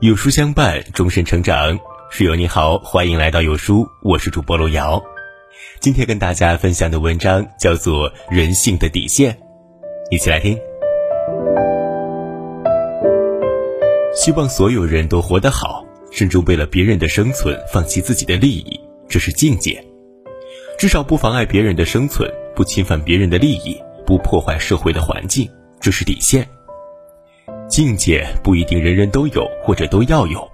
有书相伴，终身成长。室友你好，欢迎来到有书，我是主播路遥。今天跟大家分享的文章叫做《人性的底线》，一起来听。希望所有人都活得好，甚至为了别人的生存放弃自己的利益，这是境界。至少不妨碍别人的生存，不侵犯别人的利益，不破坏社会的环境，这是底线。境界不一定人人都有或者都要有，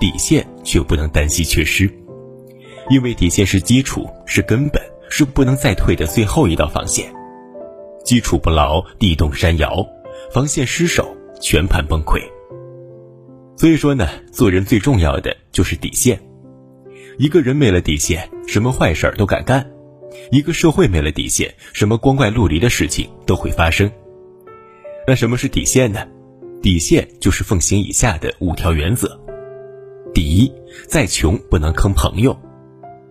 底线却不能担心缺失，因为底线是基础，是根本，是不能再退的最后一道防线。基础不牢，地动山摇；防线失守，全盘崩溃。所以说呢，做人最重要的就是底线。一个人没了底线，什么坏事都敢干；一个社会没了底线，什么光怪陆离的事情都会发生。那什么是底线呢？底线就是奉行以下的五条原则：第一，再穷不能坑朋友。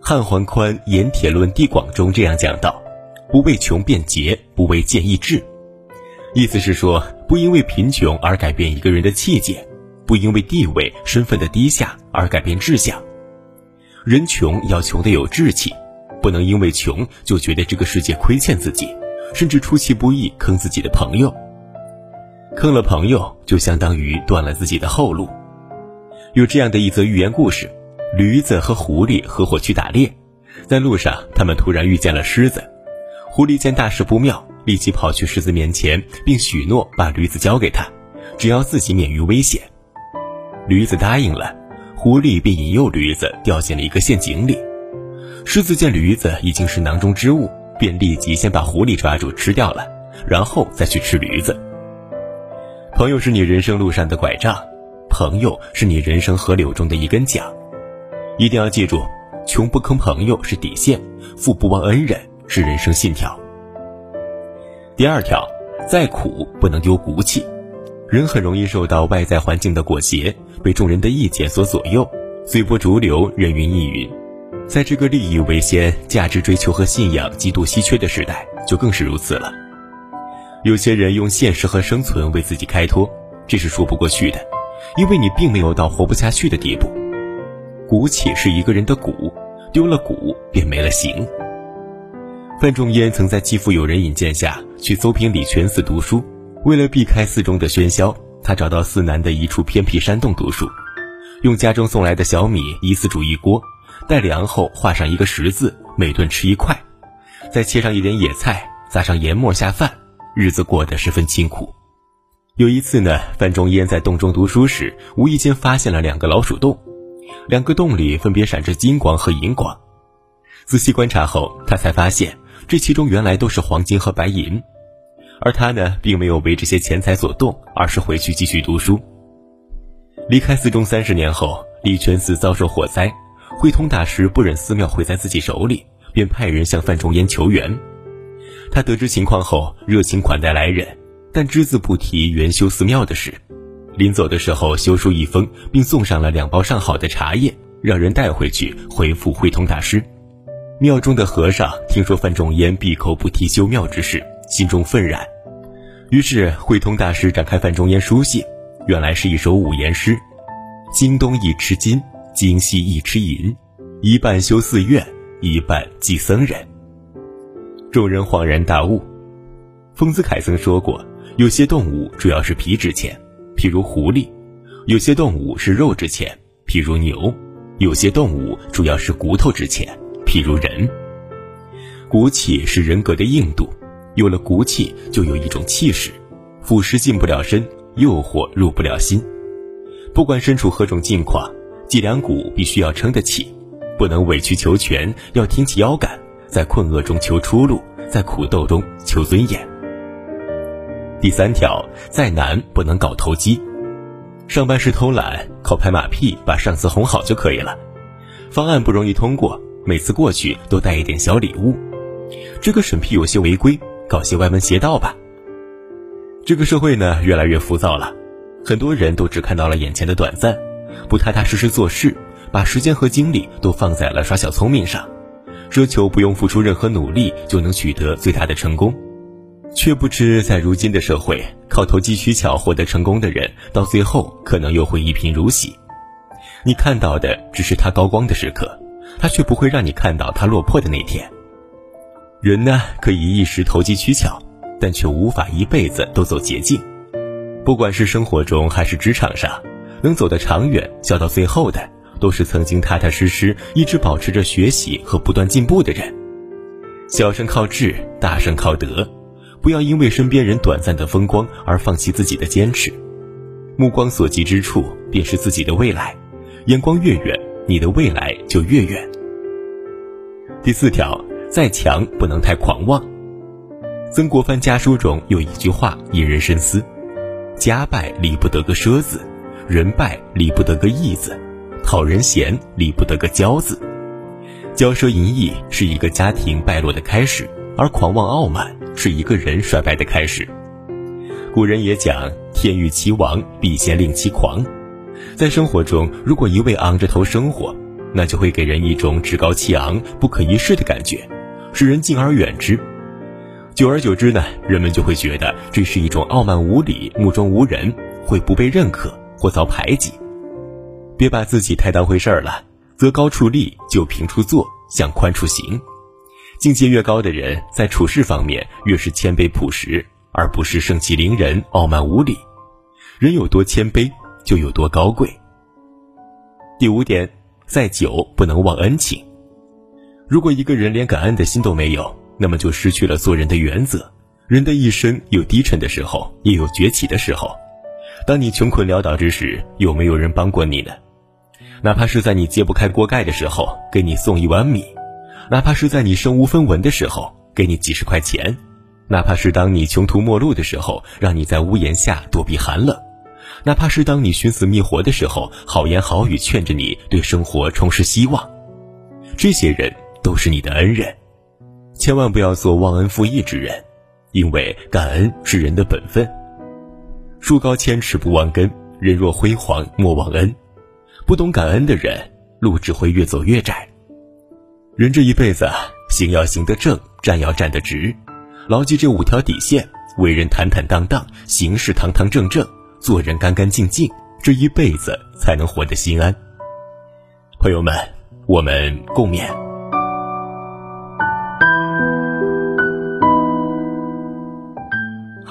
汉桓宽《盐铁论地广》中这样讲道：“不为穷变节，不为贱易志。”意思是说，不因为贫穷而改变一个人的气节。不因为地位身份的低下而改变志向，人穷要穷得有志气，不能因为穷就觉得这个世界亏欠自己，甚至出其不意坑自己的朋友。坑了朋友，就相当于断了自己的后路。有这样的一则寓言故事：驴子和狐狸合伙去打猎，在路上，他们突然遇见了狮子。狐狸见大事不妙，立即跑去狮子面前，并许诺把驴子交给他，只要自己免于危险。驴子答应了，狐狸便引诱驴子掉进了一个陷阱里。狮子见驴子已经是囊中之物，便立即先把狐狸抓住吃掉了，然后再去吃驴子。朋友是你人生路上的拐杖，朋友是你人生河流中的一根桨，一定要记住，穷不坑朋友是底线，富不忘恩人是人生信条。第二条，再苦不能丢骨气。人很容易受到外在环境的裹挟，被众人的意见所左右，随波逐流，人云亦云。在这个利益为先、价值追求和信仰极度稀缺的时代，就更是如此了。有些人用现实和生存为自己开脱，这是说不过去的，因为你并没有到活不下去的地步。骨气是一个人的骨，丢了骨便没了形。范仲淹曾在继父友人引荐下去邹平礼泉寺读书。为了避开寺中的喧嚣，他找到寺南的一处偏僻山洞读书，用家中送来的小米一次煮一锅，待凉后画上一个十字，每顿吃一块，再切上一点野菜，撒上盐末下饭，日子过得十分清苦。有一次呢，范仲淹在洞中读书时，无意间发现了两个老鼠洞，两个洞里分别闪着金光和银光。仔细观察后，他才发现这其中原来都是黄金和白银。而他呢，并没有为这些钱财所动，而是回去继续读书。离开寺中三十年后，礼泉寺遭受火灾，慧通大师不忍寺庙毁在自己手里，便派人向范仲淹求援。他得知情况后，热情款待来人，但只字不提援修寺庙的事。临走的时候，修书一封，并送上了两包上好的茶叶，让人带回去回复慧通大师。庙中的和尚听说范仲淹闭口不提修庙之事，心中愤然。于是，慧通大师展开范仲淹书信，原来是一首五言诗：京东一吃金，京西一吃银，一半修寺院，一半祭僧人。众人恍然大悟。丰子恺曾说过，有些动物主要是皮值钱，譬如狐狸；有些动物是肉值钱，譬如牛；有些动物主要是骨头值钱，譬如人。骨气是人格的硬度。有了骨气，就有一种气势，腐蚀进不了身，诱惑入不了心。不管身处何种境况，脊梁骨必须要撑得起，不能委曲求全，要挺起腰杆，在困厄中求出路，在苦斗中求尊严。第三条，再难不能搞投机。上班时偷懒，靠拍马屁把上司哄好就可以了。方案不容易通过，每次过去都带一点小礼物，这个审批有些违规。搞些歪门邪道吧。这个社会呢，越来越浮躁了，很多人都只看到了眼前的短暂，不踏踏实实做事，把时间和精力都放在了耍小聪明上，奢求不用付出任何努力就能取得最大的成功。却不知在如今的社会，靠投机取巧获得成功的人，到最后可能又会一贫如洗。你看到的只是他高光的时刻，他却不会让你看到他落魄的那天。人呢，可以一时投机取巧，但却无法一辈子都走捷径。不管是生活中还是职场上，能走得长远、笑到最后的，都是曾经踏踏实实、一直保持着学习和不断进步的人。小胜靠智，大胜靠德。不要因为身边人短暂的风光而放弃自己的坚持。目光所及之处，便是自己的未来。眼光越远，你的未来就越远。第四条，再强不能太狂妄。曾国藩家书中有一句话引人深思：家败离不得个奢字，人败理不得个义字，讨人嫌理不得个骄字。骄奢淫逸是一个家庭败落的开始，而狂妄傲慢是一个人衰败的开始。古人也讲：“天欲其亡，必先令其狂。”在生活中，如果一味昂着头生活，那就会给人一种趾高气昂、不可一世的感觉，使人敬而远之。久而久之呢，人们就会觉得这是一种傲慢无礼、目中无人，会不被认可或遭排挤。别把自己太当回事儿了。择高处立，就平处坐，向宽处行。境界越高的人，在处事方面越是谦卑朴实，而不是盛气凌人、傲慢无礼。人有多谦卑，就有多高贵。第五点，再久不能忘恩情。如果一个人连感恩的心都没有，那么就失去了做人的原则。人的一生有低沉的时候，也有崛起的时候。当你穷困潦倒之时，有没有人帮过你呢？哪怕是在你揭不开锅盖的时候给你送一碗米，哪怕是在你身无分文的时候给你几十块钱，哪怕是当你穷途末路的时候让你在屋檐下躲避寒冷，哪怕是当你寻死觅活的时候好言好语劝着你对生活重拾希望，这些人都是你的恩人，千万不要做忘恩负义之人，因为感恩是人的本分。树高千尺不忘根，人若辉煌莫忘恩。不懂感恩的人，路只会越走越窄。人这一辈子，行要行得正，站要站得直，牢记这五条底线，为人坦坦荡荡，行事堂堂正正，做人干干净净，这一辈子才能活得心安。朋友们，我们共勉。